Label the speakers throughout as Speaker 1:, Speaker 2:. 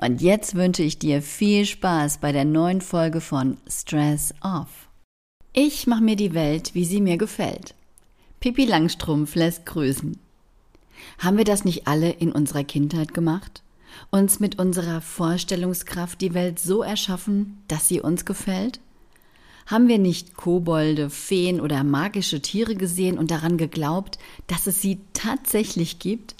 Speaker 1: Und jetzt wünsche ich dir viel Spaß bei der neuen Folge von Stress Off. Ich mache mir die Welt, wie sie mir gefällt. Pippi Langstrumpf lässt grüßen. Haben wir das nicht alle in unserer Kindheit gemacht? Uns mit unserer Vorstellungskraft die Welt so erschaffen, dass sie uns gefällt? Haben wir nicht Kobolde, Feen oder magische Tiere gesehen und daran geglaubt, dass es sie tatsächlich gibt?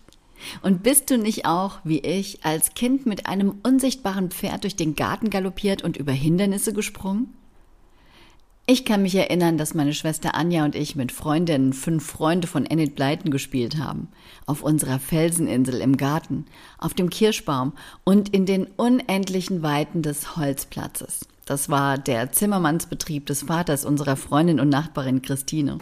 Speaker 1: Und bist du nicht auch, wie ich, als Kind mit einem unsichtbaren Pferd durch den Garten galoppiert und über Hindernisse gesprungen? Ich kann mich erinnern, dass meine Schwester Anja und ich mit Freundinnen fünf Freunde von Enid Blyton gespielt haben. Auf unserer Felseninsel im Garten, auf dem Kirschbaum und in den unendlichen Weiten des Holzplatzes. Das war der Zimmermannsbetrieb des Vaters unserer Freundin und Nachbarin Christine.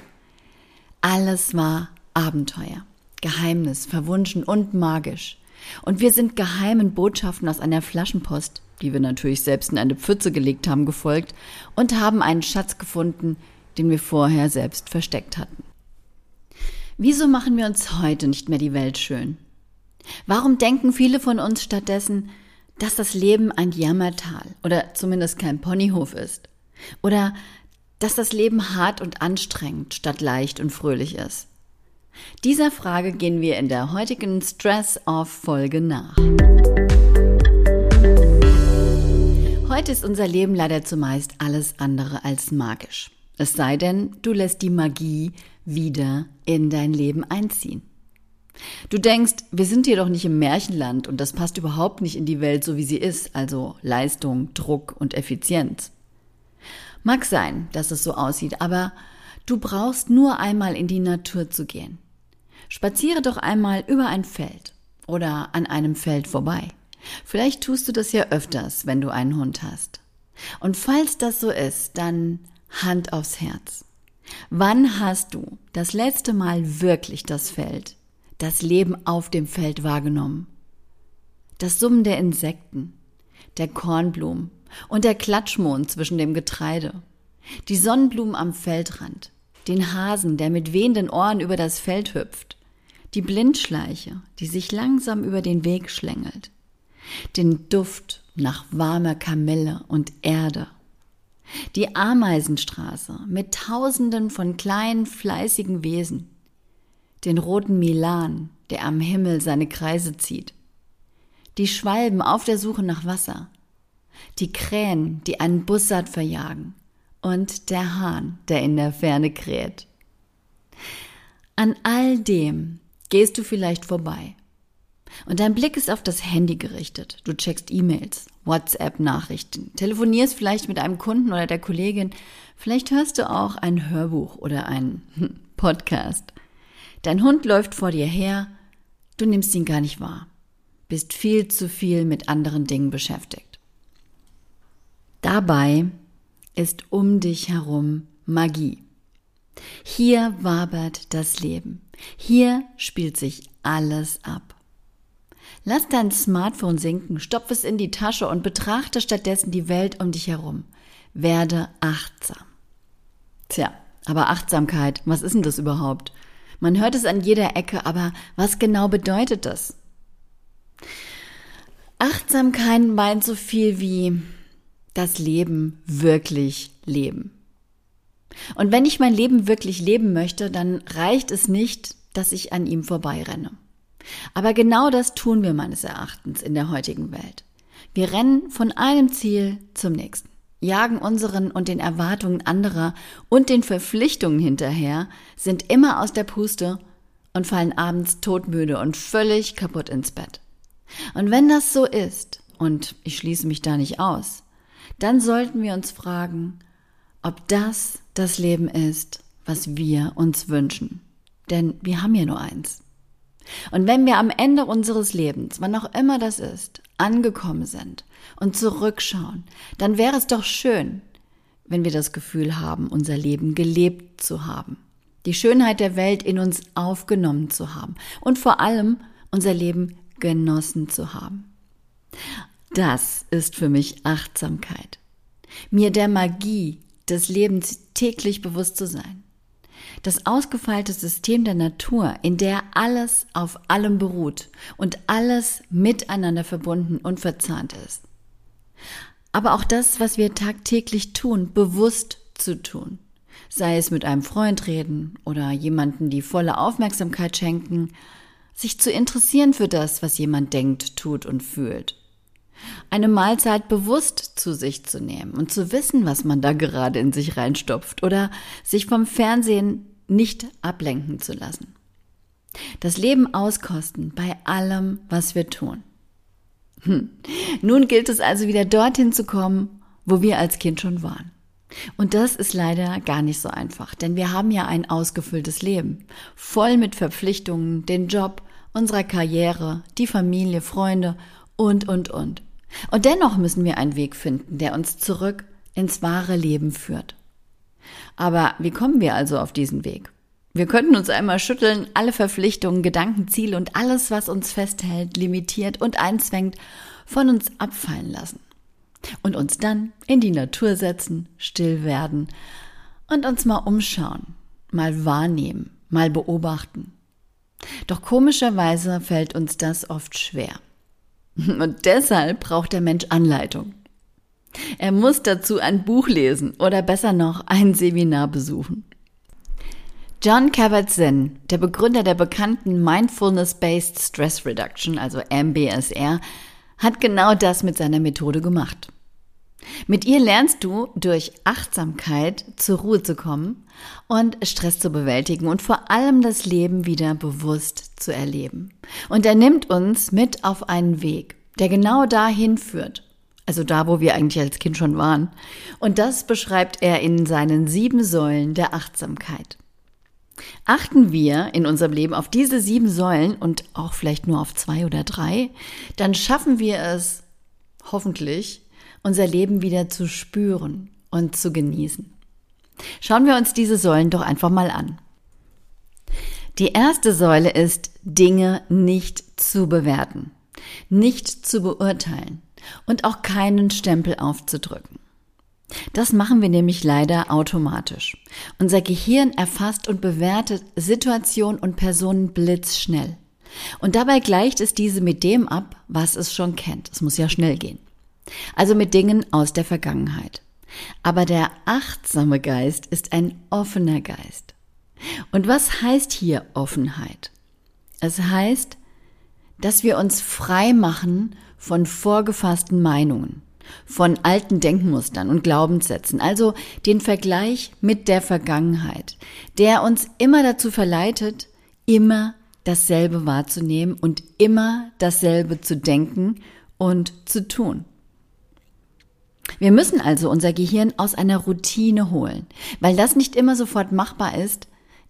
Speaker 1: Alles war Abenteuer. Geheimnis, verwunschen und magisch. Und wir sind geheimen Botschaften aus einer Flaschenpost, die wir natürlich selbst in eine Pfütze gelegt haben, gefolgt und haben einen Schatz gefunden, den wir vorher selbst versteckt hatten. Wieso machen wir uns heute nicht mehr die Welt schön? Warum denken viele von uns stattdessen, dass das Leben ein Jammertal oder zumindest kein Ponyhof ist? Oder dass das Leben hart und anstrengend statt leicht und fröhlich ist? Dieser Frage gehen wir in der heutigen Stress-Off-Folge nach. Heute ist unser Leben leider zumeist alles andere als magisch. Es sei denn, du lässt die Magie wieder in dein Leben einziehen. Du denkst, wir sind hier doch nicht im Märchenland und das passt überhaupt nicht in die Welt so wie sie ist, also Leistung, Druck und Effizienz. Mag sein, dass es so aussieht, aber du brauchst nur einmal in die Natur zu gehen. Spaziere doch einmal über ein Feld oder an einem Feld vorbei. Vielleicht tust du das ja öfters, wenn du einen Hund hast. Und falls das so ist, dann Hand aufs Herz. Wann hast du das letzte Mal wirklich das Feld, das Leben auf dem Feld wahrgenommen? Das Summen der Insekten, der Kornblumen und der Klatschmond zwischen dem Getreide, die Sonnenblumen am Feldrand, den Hasen, der mit wehenden Ohren über das Feld hüpft, die Blindschleiche, die sich langsam über den Weg schlängelt, den Duft nach warmer Kamille und Erde, die Ameisenstraße mit tausenden von kleinen fleißigen Wesen, den roten Milan, der am Himmel seine Kreise zieht, die Schwalben auf der Suche nach Wasser, die Krähen, die einen Bussard verjagen, und der Hahn, der in der Ferne kräht. An all dem gehst du vielleicht vorbei. Und dein Blick ist auf das Handy gerichtet. Du checkst E-Mails, WhatsApp-Nachrichten, telefonierst vielleicht mit einem Kunden oder der Kollegin. Vielleicht hörst du auch ein Hörbuch oder einen Podcast. Dein Hund läuft vor dir her, du nimmst ihn gar nicht wahr, bist viel zu viel mit anderen Dingen beschäftigt. Dabei ist um dich herum Magie. Hier wabert das Leben. Hier spielt sich alles ab. Lass dein Smartphone sinken, stopf es in die Tasche und betrachte stattdessen die Welt um dich herum. Werde achtsam. Tja, aber Achtsamkeit, was ist denn das überhaupt? Man hört es an jeder Ecke, aber was genau bedeutet das? Achtsamkeit meint so viel wie das Leben wirklich leben. Und wenn ich mein Leben wirklich leben möchte, dann reicht es nicht, dass ich an ihm vorbeirenne. Aber genau das tun wir meines Erachtens in der heutigen Welt. Wir rennen von einem Ziel zum nächsten. jagen unseren und den Erwartungen anderer und den Verpflichtungen hinterher, sind immer aus der Puste und fallen abends todmüde und völlig kaputt ins Bett. Und wenn das so ist, und ich schließe mich da nicht aus, dann sollten wir uns fragen, ob das das Leben ist, was wir uns wünschen. Denn wir haben ja nur eins. Und wenn wir am Ende unseres Lebens, wann auch immer das ist, angekommen sind und zurückschauen, dann wäre es doch schön, wenn wir das Gefühl haben, unser Leben gelebt zu haben, die Schönheit der Welt in uns aufgenommen zu haben und vor allem unser Leben genossen zu haben. Das ist für mich Achtsamkeit. Mir der Magie des Lebens täglich bewusst zu sein das ausgefeilte System der Natur, in der alles auf allem beruht und alles miteinander verbunden und verzahnt ist. Aber auch das, was wir tagtäglich tun, bewusst zu tun. Sei es mit einem Freund reden oder jemanden die volle Aufmerksamkeit schenken, sich zu interessieren für das, was jemand denkt, tut und fühlt. Eine Mahlzeit bewusst zu sich zu nehmen und zu wissen, was man da gerade in sich reinstopft oder sich vom Fernsehen nicht ablenken zu lassen. Das Leben auskosten bei allem, was wir tun. Hm. Nun gilt es also wieder dorthin zu kommen, wo wir als Kind schon waren. Und das ist leider gar nicht so einfach, denn wir haben ja ein ausgefülltes Leben, voll mit Verpflichtungen, den Job, unserer Karriere, die Familie, Freunde und, und, und. Und dennoch müssen wir einen Weg finden, der uns zurück ins wahre Leben führt. Aber wie kommen wir also auf diesen Weg? Wir könnten uns einmal schütteln, alle Verpflichtungen, Gedanken, Ziele und alles, was uns festhält, limitiert und einzwängt, von uns abfallen lassen. Und uns dann in die Natur setzen, still werden und uns mal umschauen, mal wahrnehmen, mal beobachten. Doch komischerweise fällt uns das oft schwer. Und deshalb braucht der Mensch Anleitung. Er muss dazu ein Buch lesen oder besser noch ein Seminar besuchen. John Kabat-Zinn, der Begründer der bekannten Mindfulness-Based Stress Reduction, also MBSR, hat genau das mit seiner Methode gemacht. Mit ihr lernst du durch Achtsamkeit zur Ruhe zu kommen und Stress zu bewältigen und vor allem das Leben wieder bewusst zu erleben. Und er nimmt uns mit auf einen Weg, der genau dahin führt. Also da, wo wir eigentlich als Kind schon waren. Und das beschreibt er in seinen sieben Säulen der Achtsamkeit. Achten wir in unserem Leben auf diese sieben Säulen und auch vielleicht nur auf zwei oder drei, dann schaffen wir es hoffentlich unser Leben wieder zu spüren und zu genießen. Schauen wir uns diese Säulen doch einfach mal an. Die erste Säule ist, Dinge nicht zu bewerten, nicht zu beurteilen und auch keinen Stempel aufzudrücken. Das machen wir nämlich leider automatisch. Unser Gehirn erfasst und bewertet Situation und Personen blitzschnell. Und dabei gleicht es diese mit dem ab, was es schon kennt. Es muss ja schnell gehen. Also mit Dingen aus der Vergangenheit. Aber der achtsame Geist ist ein offener Geist. Und was heißt hier Offenheit? Es heißt, dass wir uns frei machen von vorgefassten Meinungen, von alten Denkmustern und Glaubenssätzen, also den Vergleich mit der Vergangenheit, der uns immer dazu verleitet, immer dasselbe wahrzunehmen und immer dasselbe zu denken und zu tun. Wir müssen also unser Gehirn aus einer Routine holen. Weil das nicht immer sofort machbar ist,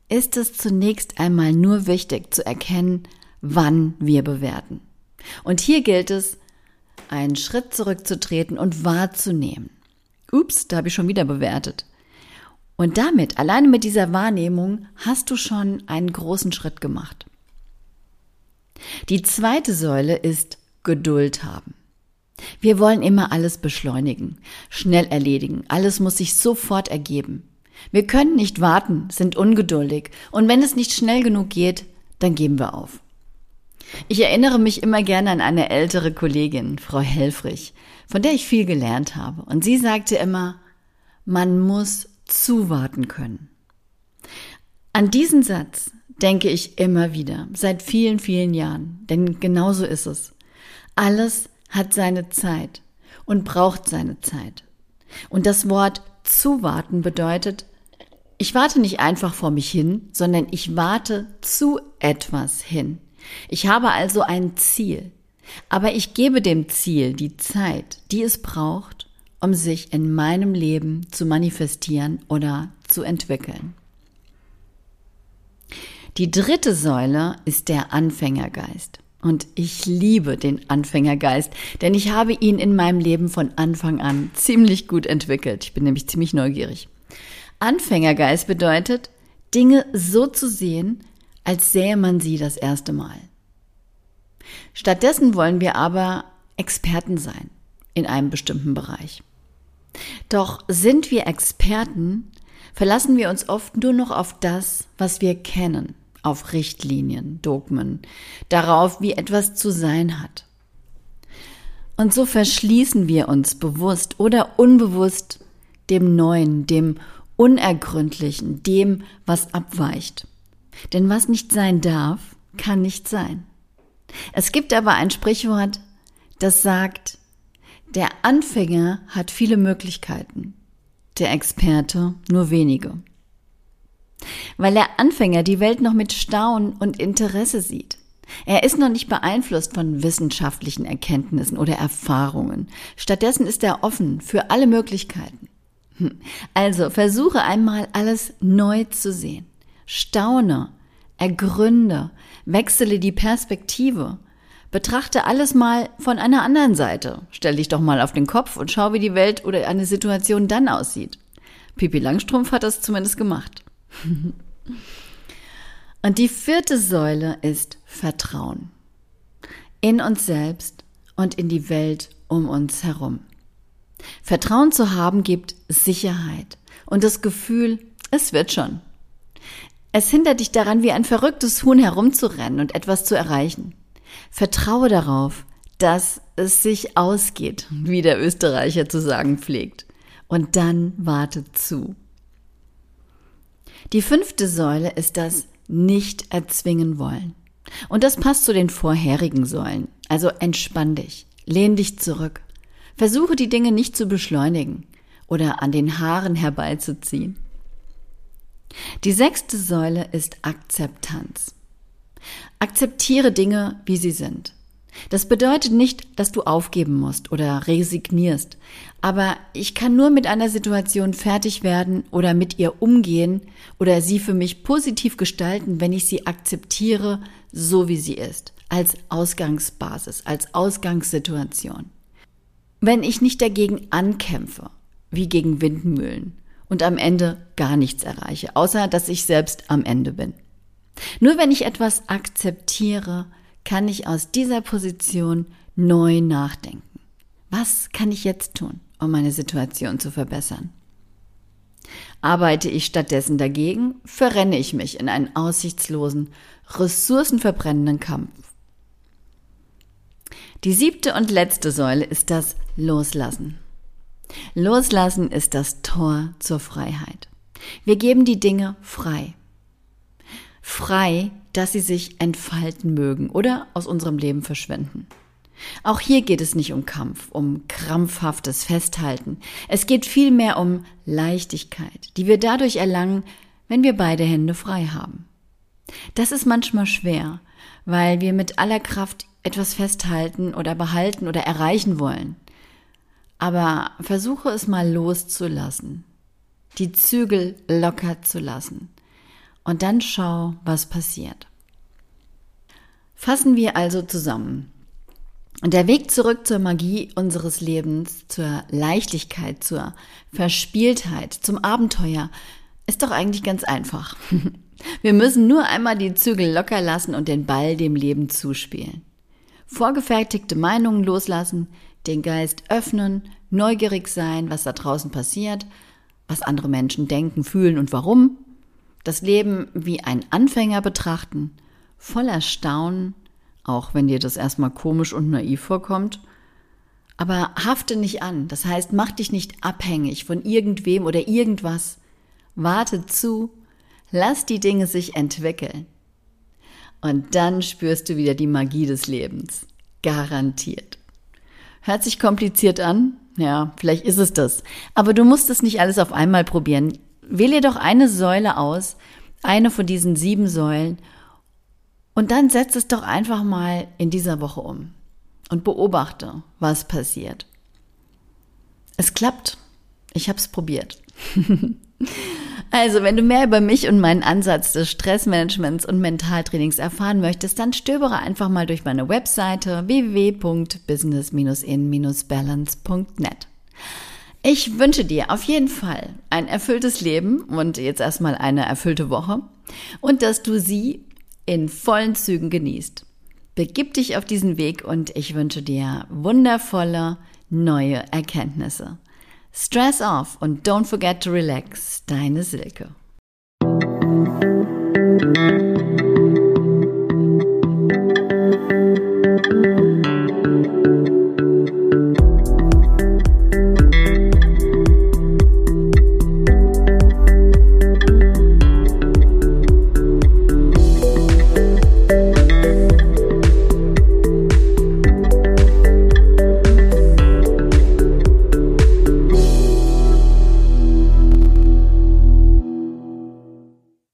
Speaker 1: ist es zunächst einmal nur wichtig zu erkennen, wann wir bewerten. Und hier gilt es, einen Schritt zurückzutreten und wahrzunehmen. Ups, da habe ich schon wieder bewertet. Und damit, alleine mit dieser Wahrnehmung, hast du schon einen großen Schritt gemacht. Die zweite Säule ist Geduld haben. Wir wollen immer alles beschleunigen, schnell erledigen, alles muss sich sofort ergeben. Wir können nicht warten, sind ungeduldig und wenn es nicht schnell genug geht, dann geben wir auf. Ich erinnere mich immer gerne an eine ältere Kollegin, Frau Helfrich, von der ich viel gelernt habe. Und sie sagte immer, man muss zuwarten können. An diesen Satz denke ich immer wieder, seit vielen, vielen Jahren, denn genauso ist es. Alles hat seine Zeit und braucht seine Zeit. Und das Wort zuwarten bedeutet, ich warte nicht einfach vor mich hin, sondern ich warte zu etwas hin. Ich habe also ein Ziel. Aber ich gebe dem Ziel die Zeit, die es braucht, um sich in meinem Leben zu manifestieren oder zu entwickeln. Die dritte Säule ist der Anfängergeist. Und ich liebe den Anfängergeist, denn ich habe ihn in meinem Leben von Anfang an ziemlich gut entwickelt. Ich bin nämlich ziemlich neugierig. Anfängergeist bedeutet, Dinge so zu sehen, als sähe man sie das erste Mal. Stattdessen wollen wir aber Experten sein in einem bestimmten Bereich. Doch sind wir Experten, verlassen wir uns oft nur noch auf das, was wir kennen, auf Richtlinien, Dogmen, darauf, wie etwas zu sein hat. Und so verschließen wir uns bewusst oder unbewusst dem Neuen, dem Unergründlichen, dem, was abweicht. Denn was nicht sein darf, kann nicht sein. Es gibt aber ein Sprichwort, das sagt, der Anfänger hat viele Möglichkeiten, der Experte nur wenige. Weil der Anfänger die Welt noch mit Staunen und Interesse sieht. Er ist noch nicht beeinflusst von wissenschaftlichen Erkenntnissen oder Erfahrungen. Stattdessen ist er offen für alle Möglichkeiten. Hm. Also versuche einmal alles neu zu sehen. Staune, ergründe, wechsle die Perspektive. Betrachte alles mal von einer anderen Seite. Stell dich doch mal auf den Kopf und schau, wie die Welt oder eine Situation dann aussieht. Pipi Langstrumpf hat das zumindest gemacht. und die vierte Säule ist Vertrauen. In uns selbst und in die Welt um uns herum. Vertrauen zu haben gibt Sicherheit und das Gefühl, es wird schon. Es hindert dich daran, wie ein verrücktes Huhn herumzurennen und etwas zu erreichen. Vertraue darauf, dass es sich ausgeht, wie der Österreicher zu sagen pflegt. Und dann warte zu. Die fünfte Säule ist das Nicht erzwingen wollen. Und das passt zu den vorherigen Säulen. Also entspann dich, lehn dich zurück. Versuche die Dinge nicht zu beschleunigen oder an den Haaren herbeizuziehen. Die sechste Säule ist Akzeptanz. Akzeptiere Dinge, wie sie sind. Das bedeutet nicht, dass du aufgeben musst oder resignierst, aber ich kann nur mit einer Situation fertig werden oder mit ihr umgehen oder sie für mich positiv gestalten, wenn ich sie akzeptiere, so wie sie ist, als Ausgangsbasis, als Ausgangssituation. Wenn ich nicht dagegen ankämpfe, wie gegen Windmühlen, und am Ende gar nichts erreiche, außer dass ich selbst am Ende bin. Nur wenn ich etwas akzeptiere, kann ich aus dieser Position neu nachdenken. Was kann ich jetzt tun, um meine Situation zu verbessern? Arbeite ich stattdessen dagegen, verrenne ich mich in einen aussichtslosen, ressourcenverbrennenden Kampf. Die siebte und letzte Säule ist das Loslassen. Loslassen ist das Tor zur Freiheit. Wir geben die Dinge frei. Frei, dass sie sich entfalten mögen oder aus unserem Leben verschwinden. Auch hier geht es nicht um Kampf, um krampfhaftes Festhalten. Es geht vielmehr um Leichtigkeit, die wir dadurch erlangen, wenn wir beide Hände frei haben. Das ist manchmal schwer, weil wir mit aller Kraft etwas festhalten oder behalten oder erreichen wollen. Aber versuche es mal loszulassen, die Zügel locker zu lassen und dann schau, was passiert. Fassen wir also zusammen. Der Weg zurück zur Magie unseres Lebens, zur Leichtigkeit, zur Verspieltheit, zum Abenteuer ist doch eigentlich ganz einfach. Wir müssen nur einmal die Zügel locker lassen und den Ball dem Leben zuspielen. Vorgefertigte Meinungen loslassen, den Geist öffnen, neugierig sein, was da draußen passiert, was andere Menschen denken, fühlen und warum, das Leben wie ein Anfänger betrachten, voller Staunen, auch wenn dir das erstmal komisch und naiv vorkommt, aber hafte nicht an, das heißt, mach dich nicht abhängig von irgendwem oder irgendwas. Warte zu, lass die Dinge sich entwickeln. Und dann spürst du wieder die Magie des Lebens. Garantiert. Hört sich kompliziert an? Ja, vielleicht ist es das. Aber du musst es nicht alles auf einmal probieren. Wähle doch eine Säule aus, eine von diesen sieben Säulen, und dann setz es doch einfach mal in dieser Woche um und beobachte, was passiert. Es klappt. Ich habe es probiert. Also, wenn du mehr über mich und meinen Ansatz des Stressmanagements und Mentaltrainings erfahren möchtest, dann stöbere einfach mal durch meine Webseite www.business-in-balance.net. Ich wünsche dir auf jeden Fall ein erfülltes Leben und jetzt erstmal eine erfüllte Woche und dass du sie in vollen Zügen genießt. Begib dich auf diesen Weg und ich wünsche dir wundervolle neue Erkenntnisse. Stress off und don't forget to relax. Deine Silke.